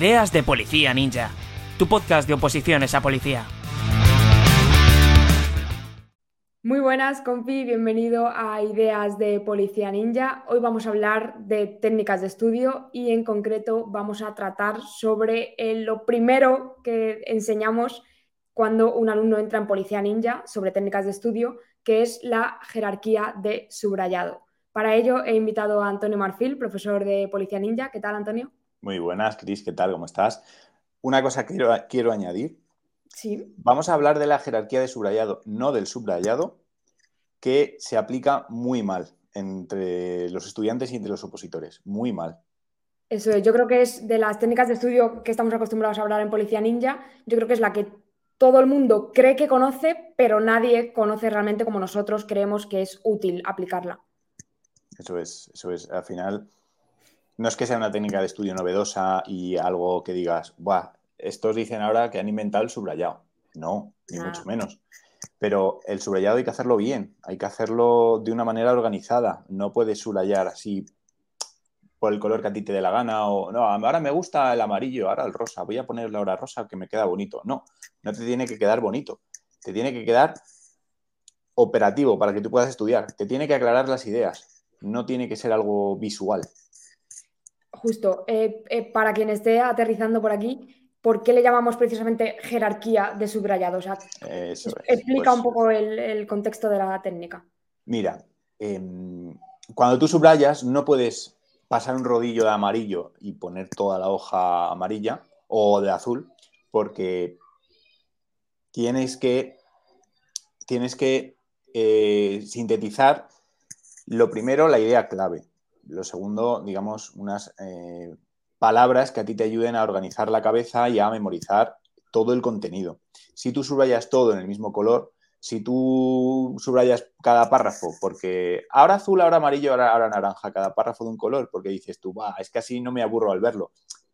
Ideas de Policía Ninja, tu podcast de oposiciones a policía. Muy buenas, compi, bienvenido a Ideas de Policía Ninja. Hoy vamos a hablar de técnicas de estudio y en concreto vamos a tratar sobre eh, lo primero que enseñamos cuando un alumno entra en Policía Ninja sobre técnicas de estudio, que es la jerarquía de subrayado. Para ello he invitado a Antonio Marfil, profesor de Policía Ninja. ¿Qué tal, Antonio? Muy buenas, Cris, ¿qué tal? ¿Cómo estás? Una cosa que quiero, quiero añadir. Sí. Vamos a hablar de la jerarquía de subrayado, no del subrayado, que se aplica muy mal entre los estudiantes y entre los opositores. Muy mal. Eso es, yo creo que es de las técnicas de estudio que estamos acostumbrados a hablar en Policía Ninja, yo creo que es la que todo el mundo cree que conoce, pero nadie conoce realmente como nosotros creemos que es útil aplicarla. Eso es, eso es. Al final, no es que sea una técnica de estudio novedosa y algo que digas, Buah, estos dicen ahora que han inventado el subrayado. No, ni mucho menos. Pero el subrayado hay que hacerlo bien, hay que hacerlo de una manera organizada. No puedes subrayar así por el color que a ti te dé la gana o no, ahora me gusta el amarillo, ahora el rosa, voy a ponerle ahora rosa que me queda bonito. No, no te tiene que quedar bonito, te tiene que quedar operativo para que tú puedas estudiar, te tiene que aclarar las ideas, no tiene que ser algo visual. Justo, eh, eh, para quien esté aterrizando por aquí, ¿por qué le llamamos precisamente jerarquía de subrayado? O sea, explica pues un poco el, contexto de la técnica. Mira, em, cuando tú subrayas no puedes pasar un rodillo de amarillo y poner toda la hoja amarilla o de azul, porque tienes que, tienes que eh, sintetizar lo primero, la idea clave. Lo segundo, digamos, unas eh, palabras que a ti te ayuden a organizar la cabeza y a memorizar todo el contenido. Si tú subrayas todo en el mismo color, si tú subrayas cada párrafo, porque ahora azul, ahora amarillo, ahora, naranja, cada párrafo de un color, porque dices tú, va, es que así no me aburro al verlo.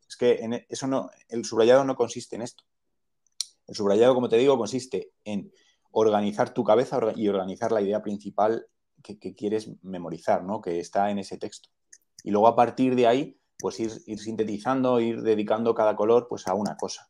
Es que en e, eso no, el subrayado no consiste en esto. El subrayado, como te digo, consiste en organizar tu cabeza y organizar la idea principal que, quieres memorizar, ¿no? que está en ese texto. Y luego a partir de ahí, pues ir, ir, sintetizando, ir dedicando cada color pues, a una cosa.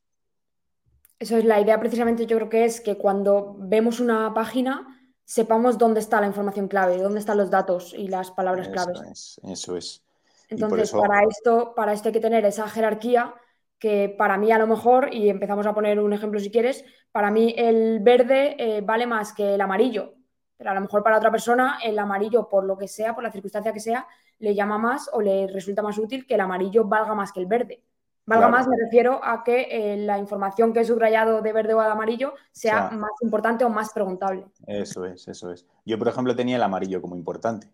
Eso es la idea precisamente, yo creo que es que cuando vemos una página sepamos dónde está la información clave, dónde están los datos y las palabras eso claves. Es, eso es. Entonces, para, esto, para esto hay que tener esa jerarquía que para mí a lo mejor, y empezamos a poner un ejemplo si quieres, para mí el verde eh, vale más que el amarillo. Pero a lo mejor para otra persona el amarillo, por lo que sea, por la circunstancia que sea, le llama más o le resulta más útil que el amarillo valga más que el verde. Valga más, me refiero a que eh, la información que he subrayado de verde o de amarillo sea más importante o más preguntable. Eso es, eso es. Yo, por ejemplo, tenía el amarillo como importante.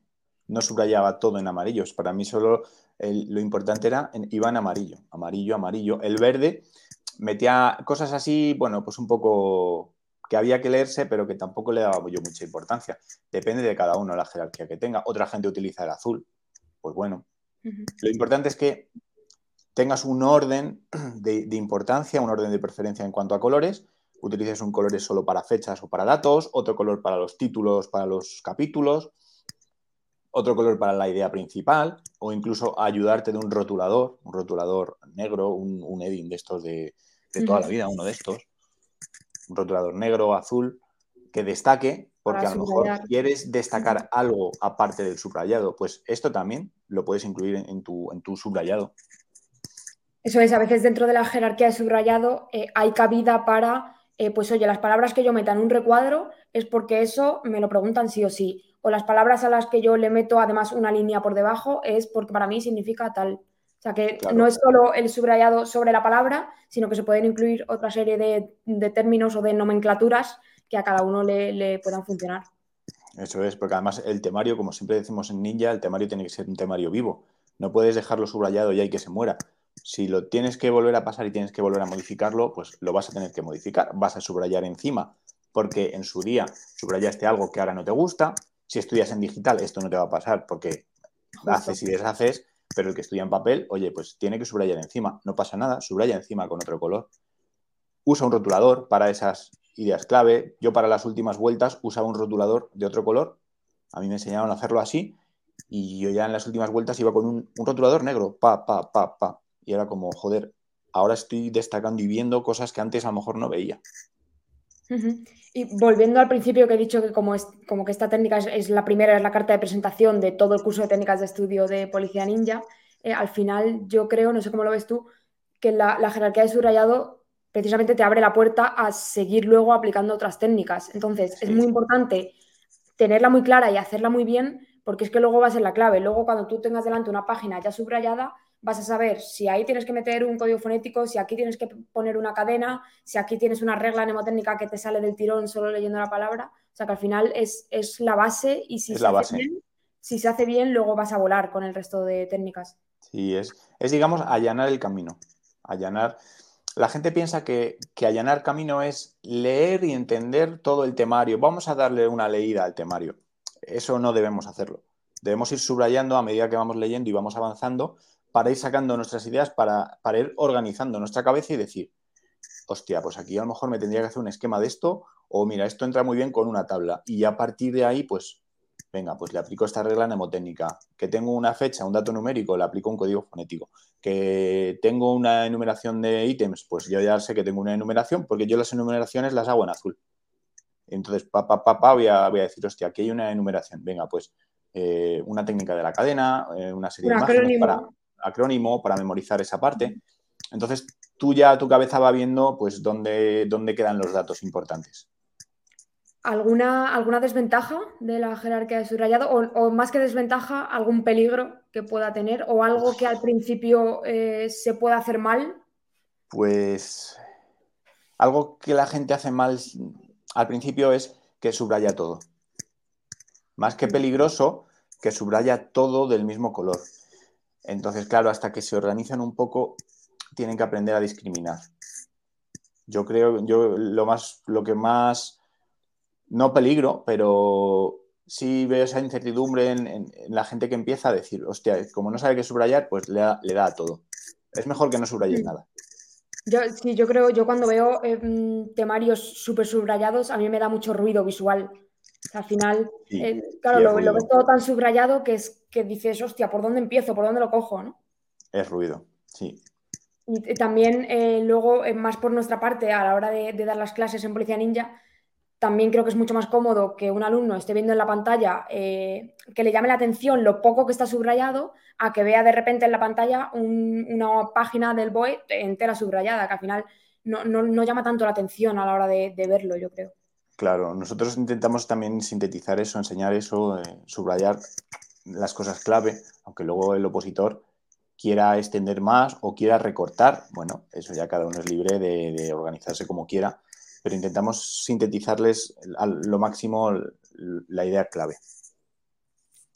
No subrayaba todo en amarillos. Para mí solo lo importante era, en, iba en amarillo, amarillo, amarillo. El verde metía cosas así, bueno, pues un poco que había que leerse, pero que tampoco le daba yo mucha importancia. Depende de cada uno la jerarquía que tenga. Otra gente utiliza el azul. Pues bueno, lo importante es que tengas un orden de, importancia, un orden de preferencia en cuanto a colores. Utilices un color solo para fechas o para datos, otro color para los títulos, para los capítulos, otro color para la idea principal, o incluso ayudarte de un rotulador, un rotulador negro, un, un Edding de estos de, toda la vida, uno de estos un rotulador negro azul que destaque, porque a lo mejor quieres destacar algo aparte del subrayado, pues esto también lo puedes incluir en, tu, en tu subrayado. Eso es, a veces dentro de la jerarquía de subrayado eh, hay cabida para, eh, pues oye, las palabras que yo meta en un recuadro es porque eso me lo preguntan sí o sí. O las palabras a las que yo le meto además una línea por debajo es porque para mí significa tal. O sea que no es solo el subrayado sobre la palabra, sino que se pueden incluir otra serie de, términos o de nomenclaturas que a cada uno le, puedan funcionar. Eso es, porque además el temario, como siempre decimos en Ninja, el temario tiene que ser un temario vivo. No puedes dejarlo subrayado ya y que se muera. Si lo tienes que volver a pasar y tienes que volver a modificarlo, pues lo vas a tener que modificar. Vas a subrayar encima, porque en su día subrayaste algo que ahora no te gusta. Si estudias en digital, esto no te va a pasar porque haces y deshaces pero el que estudia en papel, oye, pues tiene que subrayar encima. No pasa nada, subraya encima con otro color. Usa un rotulador para esas ideas clave. Yo para las últimas vueltas usaba un rotulador de otro color. A mí me enseñaron a hacerlo así y yo ya en las últimas vueltas iba con un, rotulador negro, pa, pa, pa, pa. Y era como, joder, ahora estoy destacando y viendo cosas que antes a lo mejor no veía. Y volviendo al principio que he dicho que como, es, como que esta técnica es, la primera, es la carta de presentación de todo el curso de técnicas de estudio de Policía Ninja, eh, al final yo creo, no sé cómo lo ves tú, que la, jerarquía de subrayado precisamente te abre la puerta a seguir luego aplicando otras técnicas. Entonces, es muy importante tenerla muy clara y hacerla muy bien, porque es que luego va a ser la clave. Luego, cuando tú tengas delante una página ya subrayada, vas a saber si ahí tienes que meter un código fonético, si aquí tienes que poner una cadena, si aquí tienes una regla mnemotécnica que te sale del tirón solo leyendo la palabra. O sea que al final es, la base y si, se Hace bien, si se hace bien, luego vas a volar con el resto de técnicas. Sí, es, es digamos, allanar el camino. Allanar. La gente piensa que, que allanar camino es leer y entender todo el temario. Vamos a darle una leída al temario. Eso no debemos hacerlo. Debemos ir subrayando a medida que vamos leyendo y vamos avanzando para ir sacando nuestras ideas, para, para ir organizando nuestra cabeza y decir, hostia, pues aquí a lo mejor me tendría que hacer un esquema de esto, o mira, esto entra muy bien con una tabla. Y a partir de ahí, pues, venga, pues le aplico esta regla mnemotécnica. Que tengo una fecha, un dato numérico, le aplico un código fonético. Que tengo una enumeración de ítems, pues yo ya sé que tengo una enumeración, porque yo las enumeraciones las hago en azul. Entonces, pa, pa, pa, voy, a, voy a decir, hostia, aquí hay una enumeración. Venga, pues eh, una técnica de la cadena, eh, una serie de imágenes para acrónimo para memorizar esa parte. Entonces, tú ya tu cabeza va viendo pues dónde, dónde quedan los datos importantes. ¿Alguna, ¿Alguna desventaja de la jerarquía de subrayado? O, más que desventaja, algún peligro que pueda tener? ¿O algo que al principio eh, se pueda hacer mal? Pues algo que la gente hace mal al principio es que subraya todo. Más que peligroso, que subraya todo del mismo color. Entonces, claro, hasta que se organizan un poco, tienen que aprender a discriminar. Yo creo, yo lo más, lo que más, no peligro, pero sí veo esa incertidumbre en, la gente que empieza a decir, hostia, como no sabe qué subrayar, pues le da, le da a todo. Es mejor que no subrayes nada. Yo, sí, yo creo, yo cuando veo em, temarios súper subrayados, a mí me da mucho ruido visual. Al final, eh, claro, lo, lo, ves todo tan subrayado que es que dices, hostia, ¿por dónde empiezo? ¿Por dónde lo cojo? ¿no? Es ruido, sí. Y también eh, luego, eh, más por nuestra parte, a la hora de, dar las clases en Policía Ninja, también creo que es mucho más cómodo que un alumno esté viendo en la pantalla que le llame la atención lo poco que está subrayado a que vea de repente en la pantalla una página del BOE entera subrayada, que al final no, llama tanto la atención a la hora de verlo, yo creo. Claro, nosotros intentamos también sintetizar eso, enseñar eso, eh, subrayar las cosas clave, aunque luego el opositor quiera extender más o quiera recortar, bueno, eso ya cada uno es libre de, organizarse como quiera, pero intentamos sintetizarles a lo máximo la idea clave.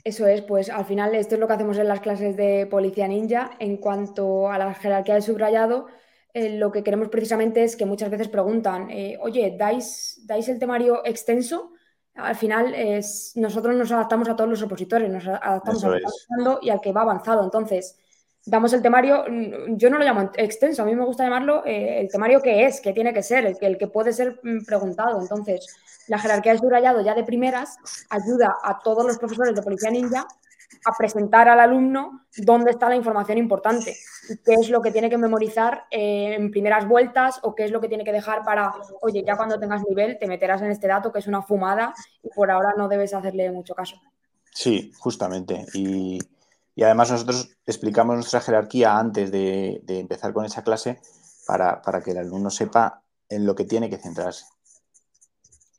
Eso es, pues al final esto es lo que hacemos en las clases de Policía Ninja. En cuanto a la jerarquía del subrayado, eh, lo que queremos precisamente es que muchas veces preguntan, eh, oye, ¿dais, ¿dais el temario extenso? Al final es, nosotros nos adaptamos a todos los opositores, nos adaptamos al que va avanzando y al que va avanzado. Entonces, damos el temario, yo no lo llamo extenso, a mí me gusta llamarlo eh, el temario que es, que tiene que ser, el que, el que puede ser mm, preguntado. Entonces, la jerarquía de subrayado ya de primeras ayuda a todos los profesores de Policía Ninja a presentar al alumno dónde está la información importante qué es lo que tiene que memorizar eh, en primeras vueltas o qué es lo que tiene que dejar para, oye, ya cuando tengas nivel te meterás en este dato que es una fumada y por ahora no debes hacerle mucho caso. Sí, justamente. Y, además nosotros explicamos nuestra jerarquía antes de, empezar con esa clase para, para que el alumno sepa en lo que tiene que centrarse.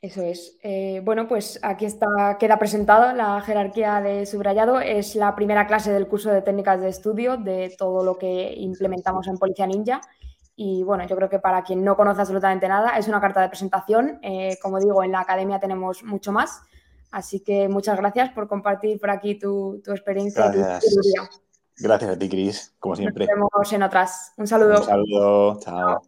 Eso es. Eh, bueno, pues aquí está, queda presentada la jerarquía de subrayado. Es la primera clase del curso de técnicas de estudio de todo lo que implementamos en Policía Ninja. Y bueno, yo creo que para quien no conoce absolutamente nada, es una carta de presentación. Eh, como digo, en la academia tenemos mucho más. Así que muchas gracias por compartir por aquí tu, experiencia gracias. y tu Gracias a ti, Cris, como siempre. Nos vemos en otras. Un saludo. Un saludo. Chao.